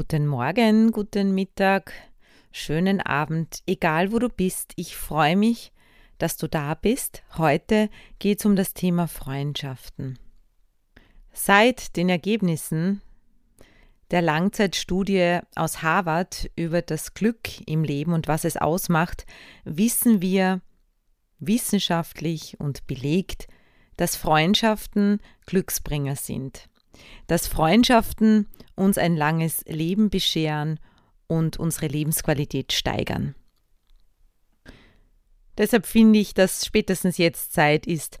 Guten Morgen, guten Mittag, schönen Abend, egal wo du bist. Ich freue mich, dass du da bist. Heute geht es um das Thema Freundschaften. Seit den Ergebnissen der Langzeitstudie aus Harvard über das Glück im Leben und was es ausmacht, wissen wir wissenschaftlich und belegt, dass Freundschaften Glücksbringer sind dass Freundschaften uns ein langes Leben bescheren und unsere Lebensqualität steigern. Deshalb finde ich, dass spätestens jetzt Zeit ist,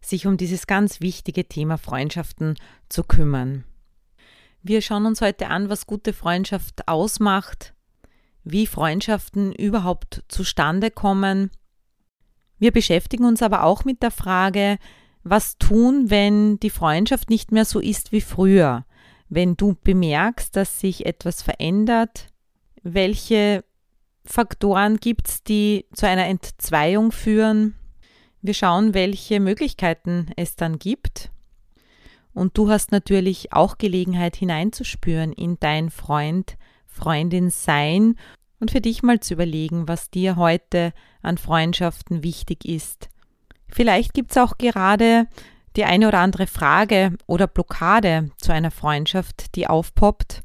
sich um dieses ganz wichtige Thema Freundschaften zu kümmern. Wir schauen uns heute an, was gute Freundschaft ausmacht, wie Freundschaften überhaupt zustande kommen. Wir beschäftigen uns aber auch mit der Frage, was tun, wenn die Freundschaft nicht mehr so ist wie früher? Wenn du bemerkst, dass sich etwas verändert, welche Faktoren gibt es, die zu einer Entzweiung führen? Wir schauen, welche Möglichkeiten es dann gibt. Und du hast natürlich auch Gelegenheit hineinzuspüren in dein Freund, Freundin sein und für dich mal zu überlegen, was dir heute an Freundschaften wichtig ist Vielleicht gibt es auch gerade die eine oder andere Frage oder Blockade zu einer Freundschaft, die aufpoppt.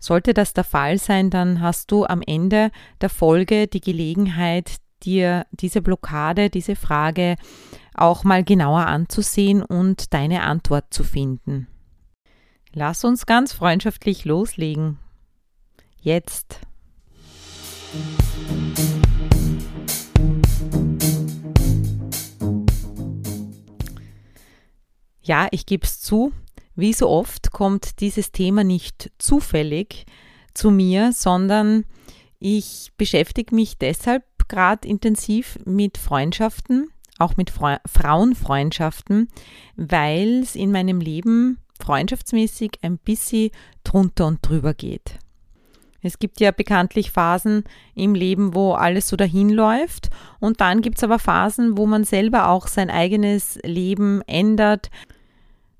Sollte das der Fall sein, dann hast du am Ende der Folge die Gelegenheit, dir diese Blockade, diese Frage auch mal genauer anzusehen und deine Antwort zu finden. Lass uns ganz freundschaftlich loslegen. Jetzt. Ja, ich gebe es zu, wie so oft kommt dieses Thema nicht zufällig zu mir, sondern ich beschäftige mich deshalb gerade intensiv mit Freundschaften, auch mit Fre Frauenfreundschaften, weil es in meinem Leben freundschaftsmäßig ein bisschen drunter und drüber geht. Es gibt ja bekanntlich Phasen im Leben, wo alles so dahin läuft und dann gibt es aber Phasen, wo man selber auch sein eigenes Leben ändert,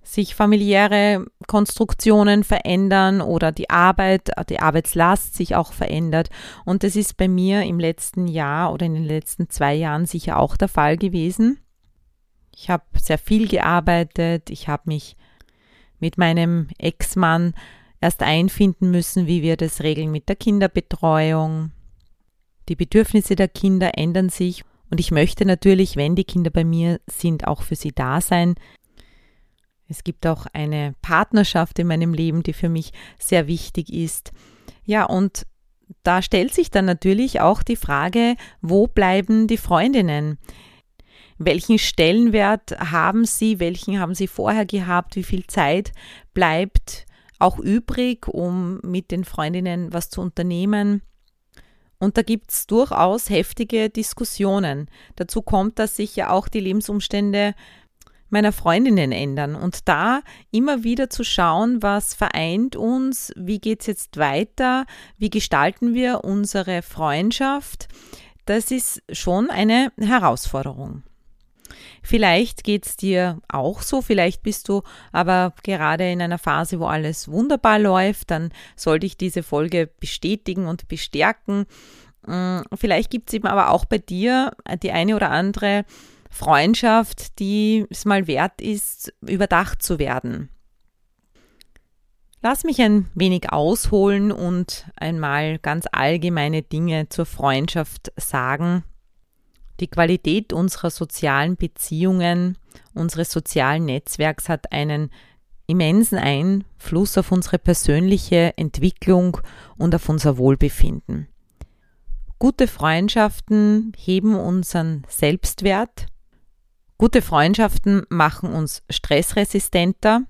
sich familiäre Konstruktionen verändern oder die Arbeit, die Arbeitslast sich auch verändert. Und das ist bei mir im letzten Jahr oder in den letzten zwei Jahren sicher auch der Fall gewesen. Ich habe sehr viel gearbeitet. Ich habe mich mit meinem Ex-Mann erst einfinden müssen, wie wir das regeln mit der Kinderbetreuung. Die Bedürfnisse der Kinder ändern sich und ich möchte natürlich, wenn die Kinder bei mir sind, auch für sie da sein. Es gibt auch eine Partnerschaft in meinem Leben, die für mich sehr wichtig ist. Ja, und da stellt sich dann natürlich auch die Frage, wo bleiben die Freundinnen? Welchen Stellenwert haben sie? Welchen haben sie vorher gehabt? Wie viel Zeit bleibt auch übrig, um mit den Freundinnen was zu unternehmen? Und da gibt es durchaus heftige Diskussionen. Dazu kommt, dass sich ja auch die Lebensumstände meiner Freundinnen ändern und da immer wieder zu schauen, was vereint uns, wie geht es jetzt weiter, wie gestalten wir unsere Freundschaft, das ist schon eine Herausforderung. Vielleicht geht es dir auch so, vielleicht bist du aber gerade in einer Phase, wo alles wunderbar läuft, dann sollte ich diese Folge bestätigen und bestärken. Hm, vielleicht gibt es eben aber auch bei dir die eine oder andere Freundschaft, die es mal wert ist, überdacht zu werden. Lass mich ein wenig ausholen und einmal ganz allgemeine Dinge zur Freundschaft sagen. Die Qualität unserer sozialen Beziehungen, unseres sozialen Netzwerks hat einen immensen Einfluss auf unsere persönliche Entwicklung und auf unser Wohlbefinden. Gute Freundschaften heben unseren Selbstwert, Gute Freundschaften machen uns stressresistenter,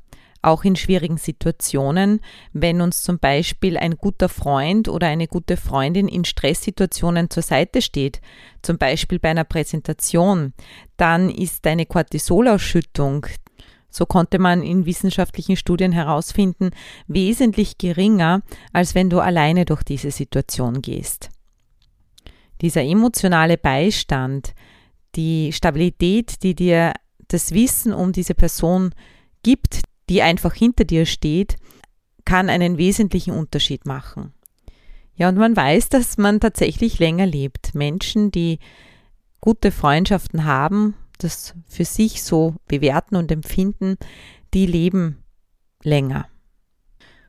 auch in schwierigen Situationen, wenn uns zum Beispiel ein guter Freund oder eine gute Freundin in Stresssituationen zur Seite steht, zum Beispiel bei einer Präsentation, dann ist deine Cortisolausschüttung, so konnte man in wissenschaftlichen Studien herausfinden, wesentlich geringer, als wenn du alleine durch diese Situation gehst. Dieser emotionale Beistand, die Stabilität, die dir das Wissen um diese Person gibt, die einfach hinter dir steht, kann einen wesentlichen Unterschied machen. Ja, und man weiß, dass man tatsächlich länger lebt. Menschen, die gute Freundschaften haben, das für sich so bewerten und empfinden, die leben länger.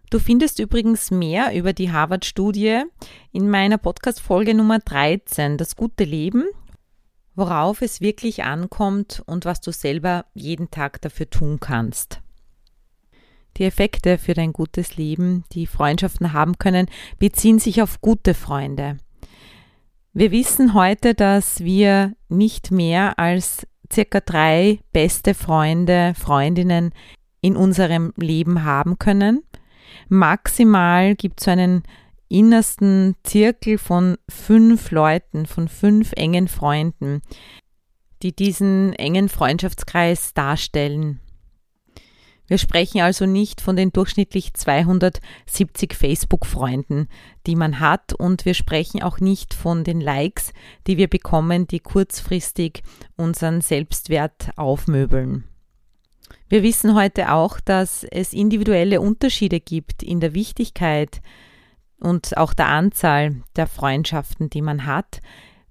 Du findest übrigens mehr über die Harvard-Studie in meiner Podcast-Folge Nummer 13, das gute Leben, worauf es wirklich ankommt und was du selber jeden Tag dafür tun kannst. Die Effekte für dein gutes Leben, die Freundschaften haben können, beziehen sich auf gute Freunde. Wir wissen heute, dass wir nicht mehr als circa drei beste Freunde, Freundinnen in unserem Leben haben können. Maximal gibt es so einen innersten Zirkel von fünf Leuten, von fünf engen Freunden, die diesen engen Freundschaftskreis darstellen. Wir sprechen also nicht von den durchschnittlich 270 Facebook-Freunden, die man hat, und wir sprechen auch nicht von den Likes, die wir bekommen, die kurzfristig unseren Selbstwert aufmöbeln. Wir wissen heute auch, dass es individuelle Unterschiede gibt in der Wichtigkeit und auch der Anzahl der Freundschaften, die man hat.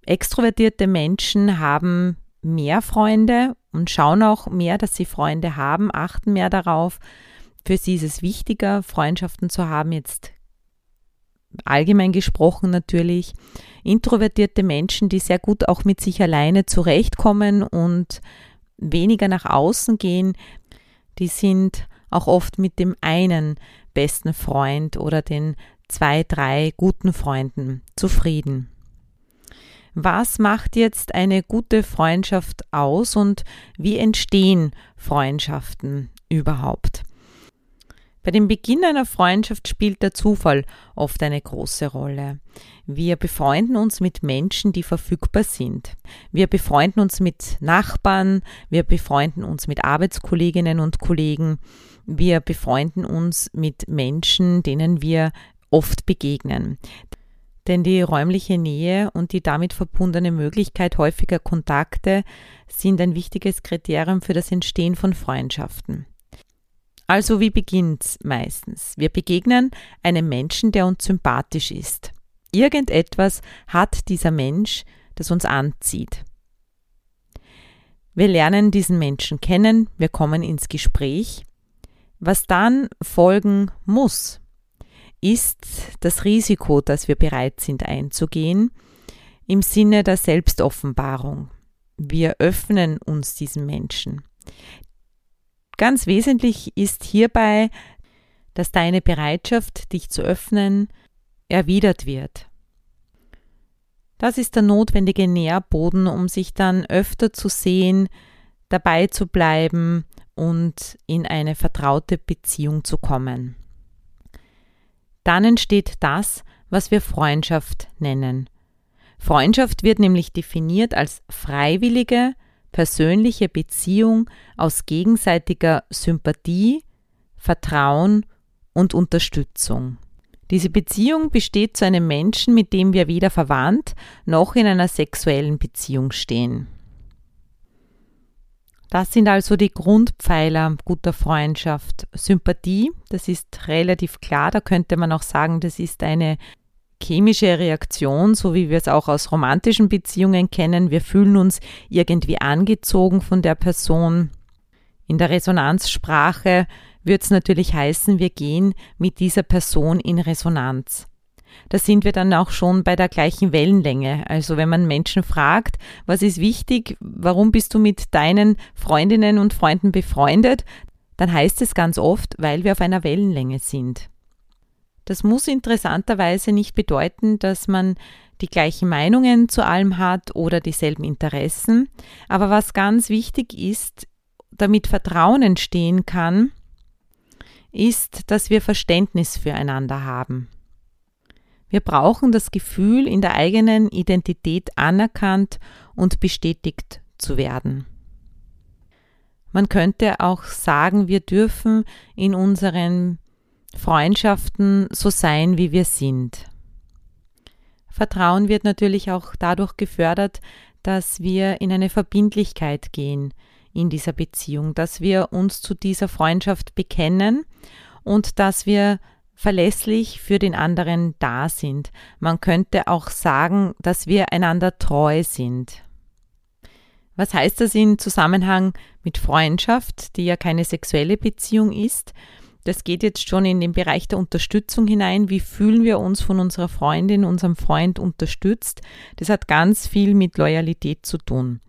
Extrovertierte Menschen haben mehr Freunde und schauen auch mehr, dass sie Freunde haben, achten mehr darauf. Für sie ist es wichtiger, Freundschaften zu haben, jetzt allgemein gesprochen natürlich. Introvertierte Menschen, die sehr gut auch mit sich alleine zurechtkommen und weniger nach außen gehen, die sind auch oft mit dem einen besten Freund oder den zwei, drei guten Freunden zufrieden. Was macht jetzt eine gute Freundschaft aus und wie entstehen Freundschaften überhaupt? Bei dem Beginn einer Freundschaft spielt der Zufall oft eine große Rolle. Wir befreunden uns mit Menschen, die verfügbar sind. Wir befreunden uns mit Nachbarn, wir befreunden uns mit Arbeitskolleginnen und Kollegen, wir befreunden uns mit Menschen, denen wir oft begegnen denn die räumliche Nähe und die damit verbundene Möglichkeit häufiger Kontakte sind ein wichtiges Kriterium für das Entstehen von Freundschaften. Also wie beginnt's meistens? Wir begegnen einem Menschen, der uns sympathisch ist. Irgendetwas hat dieser Mensch, das uns anzieht. Wir lernen diesen Menschen kennen, wir kommen ins Gespräch. Was dann folgen muss, ist das Risiko, das wir bereit sind einzugehen, im Sinne der Selbstoffenbarung. Wir öffnen uns diesen Menschen. Ganz wesentlich ist hierbei, dass deine Bereitschaft, dich zu öffnen, erwidert wird. Das ist der notwendige Nährboden, um sich dann öfter zu sehen, dabei zu bleiben und in eine vertraute Beziehung zu kommen. Dann entsteht das, was wir Freundschaft nennen. Freundschaft wird nämlich definiert als freiwillige, persönliche Beziehung aus gegenseitiger Sympathie, Vertrauen und Unterstützung. Diese Beziehung besteht zu einem Menschen, mit dem wir weder verwandt noch in einer sexuellen Beziehung stehen. Das sind also die Grundpfeiler guter Freundschaft. Sympathie, das ist relativ klar, da könnte man auch sagen, das ist eine chemische Reaktion, so wie wir es auch aus romantischen Beziehungen kennen. Wir fühlen uns irgendwie angezogen von der Person. In der Resonanzsprache wird es natürlich heißen, wir gehen mit dieser Person in Resonanz da sind wir dann auch schon bei der gleichen Wellenlänge. Also wenn man Menschen fragt, was ist wichtig, warum bist du mit deinen Freundinnen und Freunden befreundet, dann heißt es ganz oft, weil wir auf einer Wellenlänge sind. Das muss interessanterweise nicht bedeuten, dass man die gleichen Meinungen zu allem hat oder dieselben Interessen. Aber was ganz wichtig ist, damit Vertrauen entstehen kann, ist, dass wir Verständnis füreinander haben. Wir brauchen das Gefühl, in der eigenen Identität anerkannt und bestätigt zu werden. Man könnte auch sagen, wir dürfen in unseren Freundschaften so sein, wie wir sind. Vertrauen wird natürlich auch dadurch gefördert, dass wir in eine Verbindlichkeit gehen in dieser Beziehung, dass wir uns zu dieser Freundschaft bekennen und dass wir verlässlich für den anderen da sind. Man könnte auch sagen, dass wir einander treu sind. Was heißt das in Zusammenhang mit Freundschaft, die ja keine sexuelle Beziehung ist? Das geht jetzt schon in den Bereich der Unterstützung hinein. Wie fühlen wir uns von unserer Freundin, unserem Freund unterstützt? Das hat ganz viel mit Loyalität zu tun.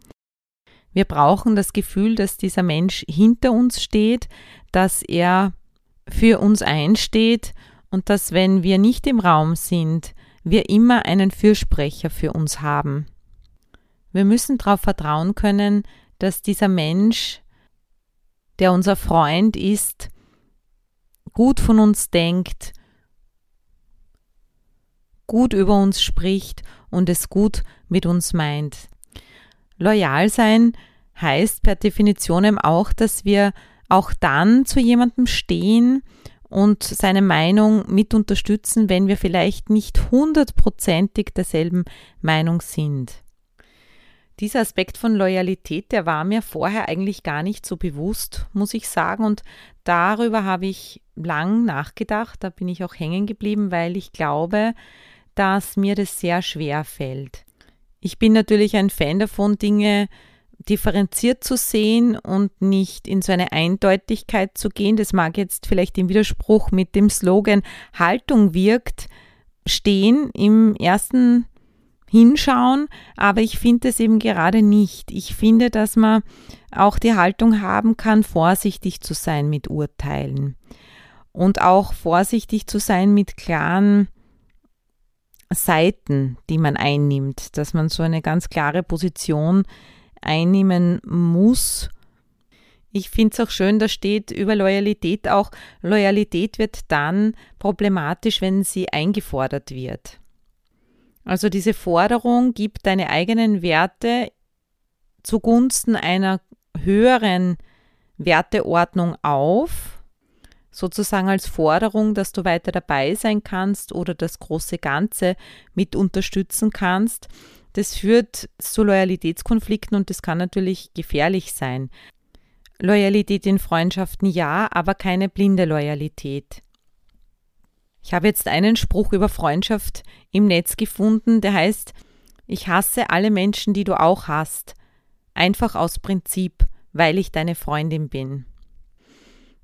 Wir brauchen das Gefühl, dass dieser Mensch hinter uns steht, dass er für uns einsteht und dass, wenn wir nicht im Raum sind, wir immer einen Fürsprecher für uns haben. Wir müssen darauf vertrauen können, dass dieser Mensch, der unser Freund ist, gut von uns denkt, gut über uns spricht und es gut mit uns meint. Loyal sein heißt per Definition auch, dass wir auch dann zu jemandem stehen und seine Meinung mit unterstützen, wenn wir vielleicht nicht hundertprozentig derselben Meinung sind. Dieser Aspekt von Loyalität, der war mir vorher eigentlich gar nicht so bewusst, muss ich sagen. Und darüber habe ich lang nachgedacht. Da bin ich auch hängen geblieben, weil ich glaube, dass mir das sehr schwer fällt. Ich bin natürlich ein Fan davon, Dinge differenziert zu sehen und nicht in so eine Eindeutigkeit zu gehen. Das mag jetzt vielleicht im Widerspruch mit dem Slogan Haltung wirkt stehen im ersten hinschauen, aber ich finde es eben gerade nicht. Ich finde, dass man auch die Haltung haben kann, vorsichtig zu sein mit Urteilen und auch vorsichtig zu sein mit klaren Seiten, die man einnimmt, dass man so eine ganz klare Position einnehmen muss. Ich finde es auch schön, da steht über Loyalität auch, Loyalität wird dann problematisch, wenn sie eingefordert wird. Also diese Forderung gibt deine eigenen Werte zugunsten einer höheren Werteordnung auf, sozusagen als Forderung, dass du weiter dabei sein kannst oder das große Ganze mit unterstützen kannst. Das führt zu Loyalitätskonflikten und das kann natürlich gefährlich sein. Loyalität in Freundschaften ja, aber keine blinde Loyalität. Ich habe jetzt einen Spruch über Freundschaft im Netz gefunden, der heißt, ich hasse alle Menschen, die du auch hast, einfach aus Prinzip, weil ich deine Freundin bin.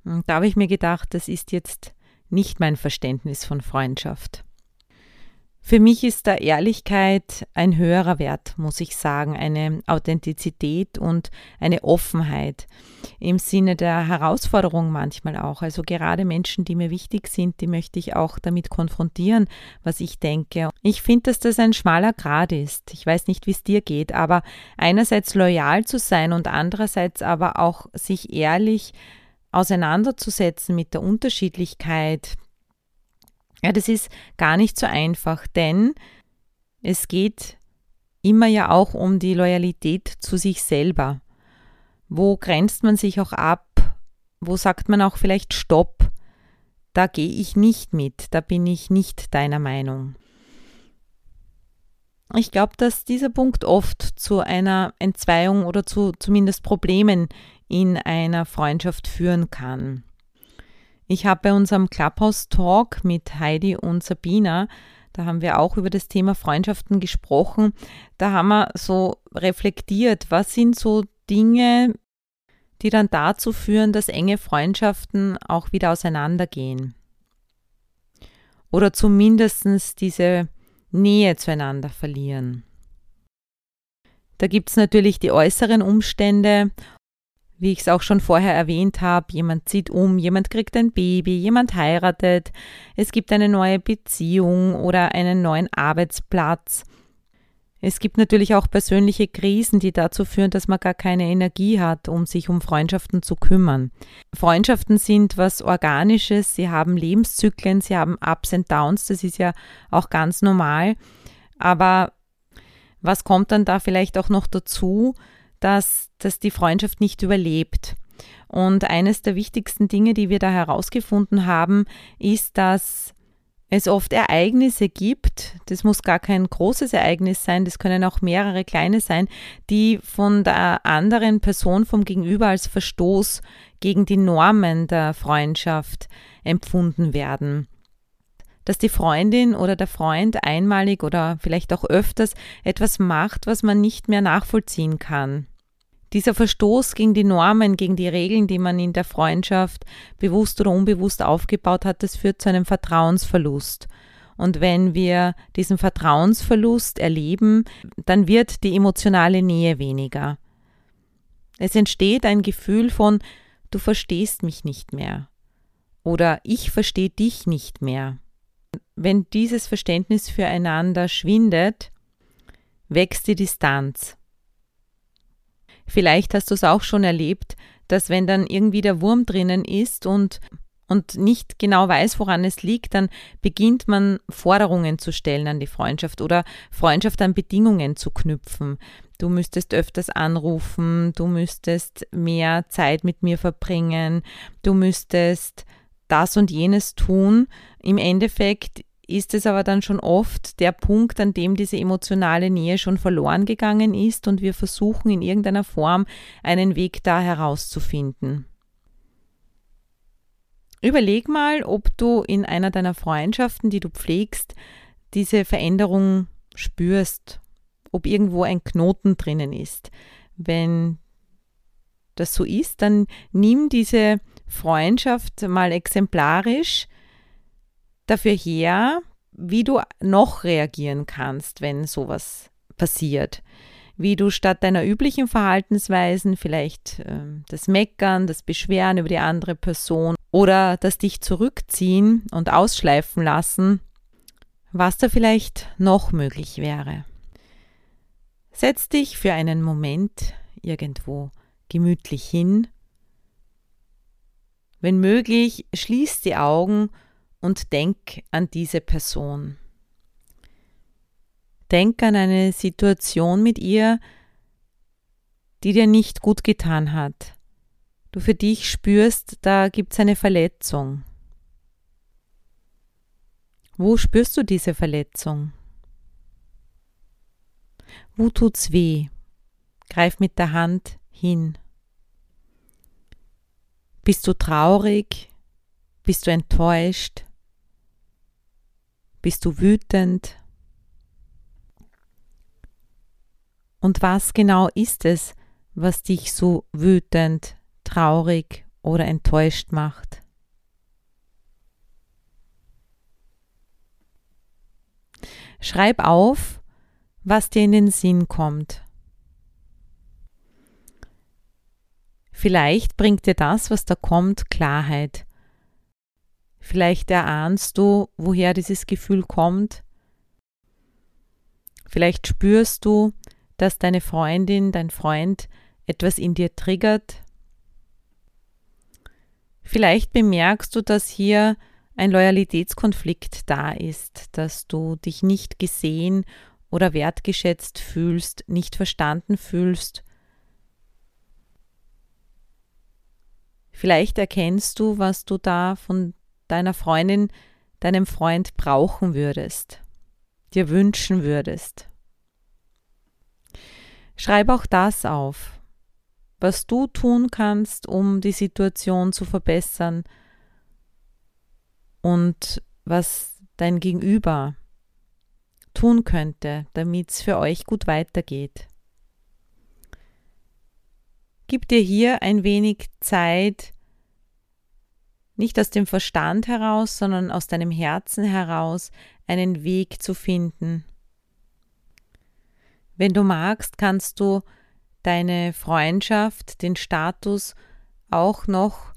Und da habe ich mir gedacht, das ist jetzt nicht mein Verständnis von Freundschaft. Für mich ist da Ehrlichkeit ein höherer Wert, muss ich sagen, eine Authentizität und eine Offenheit im Sinne der Herausforderung manchmal auch. Also gerade Menschen, die mir wichtig sind, die möchte ich auch damit konfrontieren, was ich denke. Ich finde, dass das ein schmaler Grad ist. Ich weiß nicht, wie es dir geht, aber einerseits loyal zu sein und andererseits aber auch sich ehrlich auseinanderzusetzen mit der Unterschiedlichkeit, ja, das ist gar nicht so einfach, denn es geht immer ja auch um die Loyalität zu sich selber. Wo grenzt man sich auch ab? Wo sagt man auch vielleicht Stopp? Da gehe ich nicht mit, da bin ich nicht deiner Meinung. Ich glaube, dass dieser Punkt oft zu einer Entzweiung oder zu zumindest Problemen in einer Freundschaft führen kann. Ich habe bei unserem Clubhouse-Talk mit Heidi und Sabina, da haben wir auch über das Thema Freundschaften gesprochen, da haben wir so reflektiert, was sind so Dinge, die dann dazu führen, dass enge Freundschaften auch wieder auseinandergehen. Oder zumindest diese Nähe zueinander verlieren. Da gibt es natürlich die äußeren Umstände wie ich es auch schon vorher erwähnt habe, jemand zieht um, jemand kriegt ein Baby, jemand heiratet, es gibt eine neue Beziehung oder einen neuen Arbeitsplatz. Es gibt natürlich auch persönliche Krisen, die dazu führen, dass man gar keine Energie hat, um sich um Freundschaften zu kümmern. Freundschaften sind was Organisches, sie haben Lebenszyklen, sie haben Ups und Downs, das ist ja auch ganz normal. Aber was kommt dann da vielleicht auch noch dazu, dass, dass die Freundschaft nicht überlebt? Und eines der wichtigsten Dinge, die wir da herausgefunden haben, ist, dass es oft Ereignisse gibt, das muss gar kein großes Ereignis sein, das können auch mehrere kleine sein, die von der anderen Person vom Gegenüber als Verstoß gegen die Normen der Freundschaft empfunden werden. Dass die Freundin oder der Freund einmalig oder vielleicht auch öfters etwas macht, was man nicht mehr nachvollziehen kann. Dieser Verstoß gegen die Normen, gegen die Regeln, die man in der Freundschaft bewusst oder unbewusst aufgebaut hat, das führt zu einem Vertrauensverlust. Und wenn wir diesen Vertrauensverlust erleben, dann wird die emotionale Nähe weniger. Es entsteht ein Gefühl von, du verstehst mich nicht mehr oder ich verstehe dich nicht mehr. Wenn dieses Verständnis füreinander schwindet, wächst die Distanz. Vielleicht hast du es auch schon erlebt, dass wenn dann irgendwie der Wurm drinnen ist und und nicht genau weiß, woran es liegt, dann beginnt man Forderungen zu stellen an die Freundschaft oder Freundschaft an Bedingungen zu knüpfen. Du müsstest öfters anrufen, du müsstest mehr Zeit mit mir verbringen, du müsstest das und jenes tun. Im Endeffekt ist es aber dann schon oft der Punkt, an dem diese emotionale Nähe schon verloren gegangen ist und wir versuchen in irgendeiner Form einen Weg da herauszufinden. Überleg mal, ob du in einer deiner Freundschaften, die du pflegst, diese Veränderung spürst, ob irgendwo ein Knoten drinnen ist. Wenn das so ist, dann nimm diese Freundschaft mal exemplarisch dafür her, wie du noch reagieren kannst, wenn sowas passiert. Wie du statt deiner üblichen Verhaltensweisen vielleicht äh, das Meckern, das Beschweren über die andere Person oder das dich zurückziehen und ausschleifen lassen, was da vielleicht noch möglich wäre. Setz dich für einen Moment irgendwo gemütlich hin. Wenn möglich, schließ die Augen und denk an diese Person. Denk an eine Situation mit ihr, die dir nicht gut getan hat. Du für dich spürst, da gibt es eine Verletzung. Wo spürst du diese Verletzung? Wo tut's weh? Greif mit der Hand hin. Bist du traurig? Bist du enttäuscht? Bist du wütend? Und was genau ist es, was dich so wütend, traurig oder enttäuscht macht? Schreib auf, was dir in den Sinn kommt. Vielleicht bringt dir das, was da kommt, Klarheit Vielleicht erahnst du, woher dieses Gefühl kommt. Vielleicht spürst du, dass deine Freundin, dein Freund etwas in dir triggert. Vielleicht bemerkst du, dass hier ein Loyalitätskonflikt da ist, dass du dich nicht gesehen oder wertgeschätzt fühlst, nicht verstanden fühlst. Vielleicht erkennst du, was du da von deiner Freundin, deinem Freund brauchen würdest, dir wünschen würdest. Schreib auch das auf, was du tun kannst, um die Situation zu verbessern und was dein Gegenüber tun könnte, damit es für euch gut weitergeht. Gib dir hier ein wenig Zeit, nicht aus dem Verstand heraus, sondern aus deinem Herzen heraus einen Weg zu finden. Wenn du magst, kannst du deine Freundschaft, den Status auch noch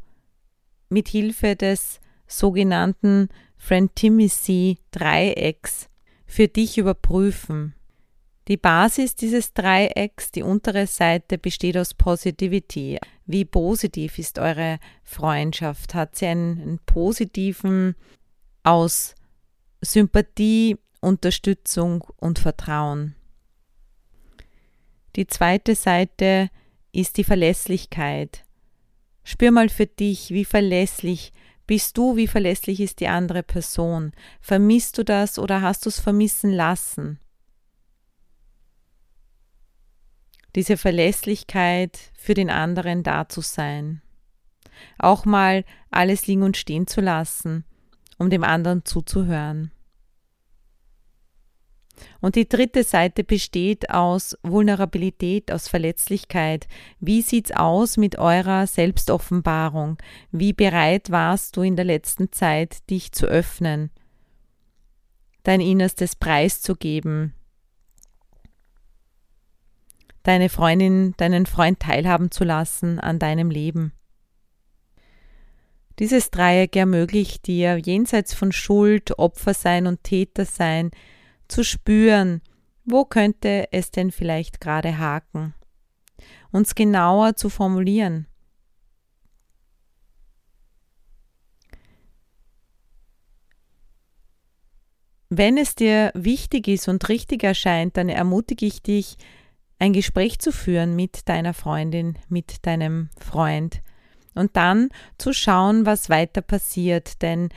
mit Hilfe des sogenannten Friend Frientimacy Dreiecks für dich überprüfen. Die Basis dieses Dreiecks, die untere Seite, besteht aus Positivity. Wie positiv ist eure Freundschaft? Hat sie einen, einen positiven aus Sympathie, Unterstützung und Vertrauen? Die zweite Seite ist die Verlässlichkeit. Spür mal für dich, wie verlässlich bist du, wie verlässlich ist die andere Person. Vermisst du das oder hast du es vermissen lassen? Diese Verlässlichkeit für den anderen da zu sein. Auch mal alles liegen und stehen zu lassen, um dem anderen zuzuhören. Und die dritte Seite besteht aus Vulnerabilität, aus Verletzlichkeit. Wie sieht's aus mit eurer Selbstoffenbarung? Wie bereit warst du in der letzten Zeit, dich zu öffnen, dein Innerstes preiszugeben, deine Freundin, deinen Freund teilhaben zu lassen an deinem Leben. Dieses Dreieck ermöglicht dir, jenseits von Schuld, Opfer sein und Täter sein, zu spüren, wo könnte es denn vielleicht gerade haken, uns genauer zu formulieren. Wenn es dir wichtig ist und richtig erscheint, dann ermutige ich dich, ein Gespräch zu führen mit deiner Freundin, mit deinem Freund und dann zu schauen, was weiter passiert. Denn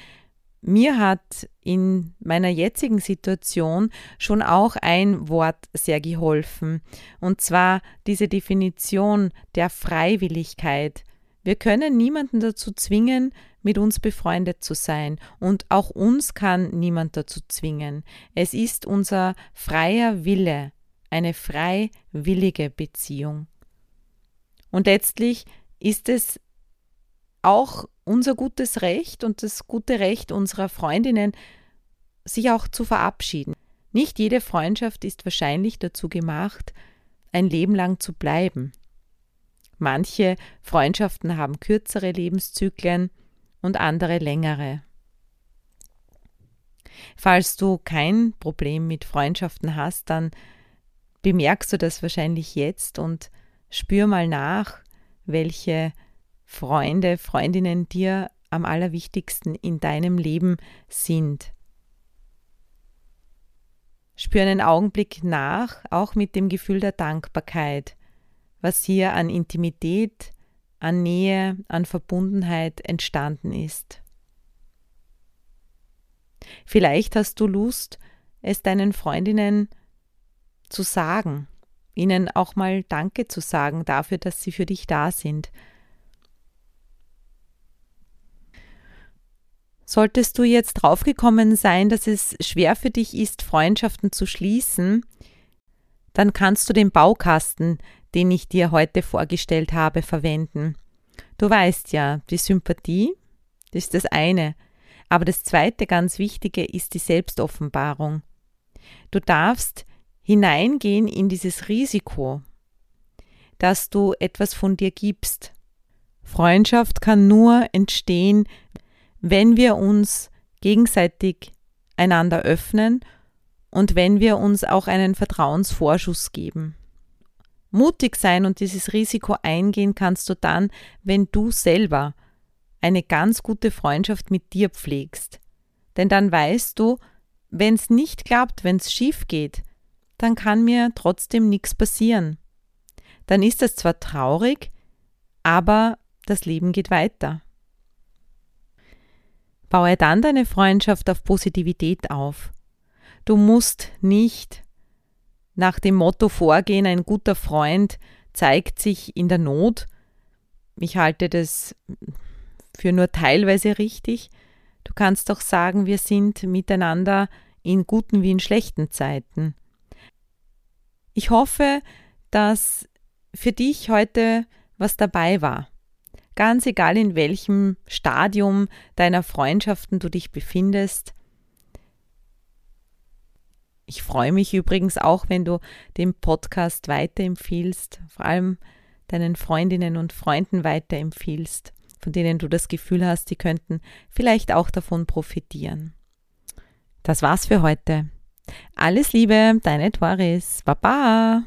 mir hat in meiner jetzigen Situation schon auch ein Wort sehr geholfen, und zwar diese Definition der Freiwilligkeit. Wir können niemanden dazu zwingen, mit uns befreundet zu sein, und auch uns kann niemand dazu zwingen. Es ist unser freier Wille, eine freiwillige Beziehung. Und letztlich ist es auch unser gutes Recht und das gute Recht unserer Freundinnen, sich auch zu verabschieden. Nicht jede Freundschaft ist wahrscheinlich dazu gemacht, ein Leben lang zu bleiben. Manche Freundschaften haben kürzere Lebenszyklen und andere längere. Falls du kein Problem mit Freundschaften hast, dann bemerkst du das wahrscheinlich jetzt und spür mal nach, welche Freunde, Freundinnen dir am allerwichtigsten in deinem Leben sind. Spür einen Augenblick nach, auch mit dem Gefühl der Dankbarkeit, was hier an Intimität, an Nähe, an Verbundenheit entstanden ist. Vielleicht hast du Lust, es deinen Freundinnen zu sagen, ihnen auch mal Danke zu sagen dafür, dass sie für dich da sind. Solltest du jetzt draufgekommen sein, dass es schwer für dich ist, Freundschaften zu schließen, dann kannst du den Baukasten, den ich dir heute vorgestellt habe, verwenden. Du weißt ja, die Sympathie, das ist das eine, aber das zweite ganz wichtige ist die Selbstoffenbarung. Du darfst hineingehen in dieses Risiko, dass du etwas von dir gibst. Freundschaft kann nur entstehen, wenn wir uns gegenseitig einander öffnen und wenn wir uns auch einen Vertrauensvorschuss geben. Mutig sein und dieses Risiko eingehen kannst du dann, wenn du selber eine ganz gute Freundschaft mit dir pflegst. Denn dann weißt du, wenn es nicht klappt, wenn es schief geht, dann kann mir trotzdem nichts passieren. Dann ist es zwar traurig, aber das Leben geht weiter. Baue dann deine Freundschaft auf Positivität auf. Du musst nicht nach dem Motto vorgehen, ein guter Freund zeigt sich in der Not. Ich halte das für nur teilweise richtig. Du kannst doch sagen, wir sind miteinander in guten wie in schlechten Zeiten. Ich hoffe, dass für dich heute was dabei war. Ganz egal in welchem Stadium deiner Freundschaften du dich befindest. Ich freue mich übrigens auch, wenn du den Podcast weiterempfiehlst, vor allem deinen Freundinnen und Freunden weiterempfiehlst, von denen du das Gefühl hast, die könnten vielleicht auch davon profitieren. Das war's für heute. Alles Liebe, deine Doris. Baba.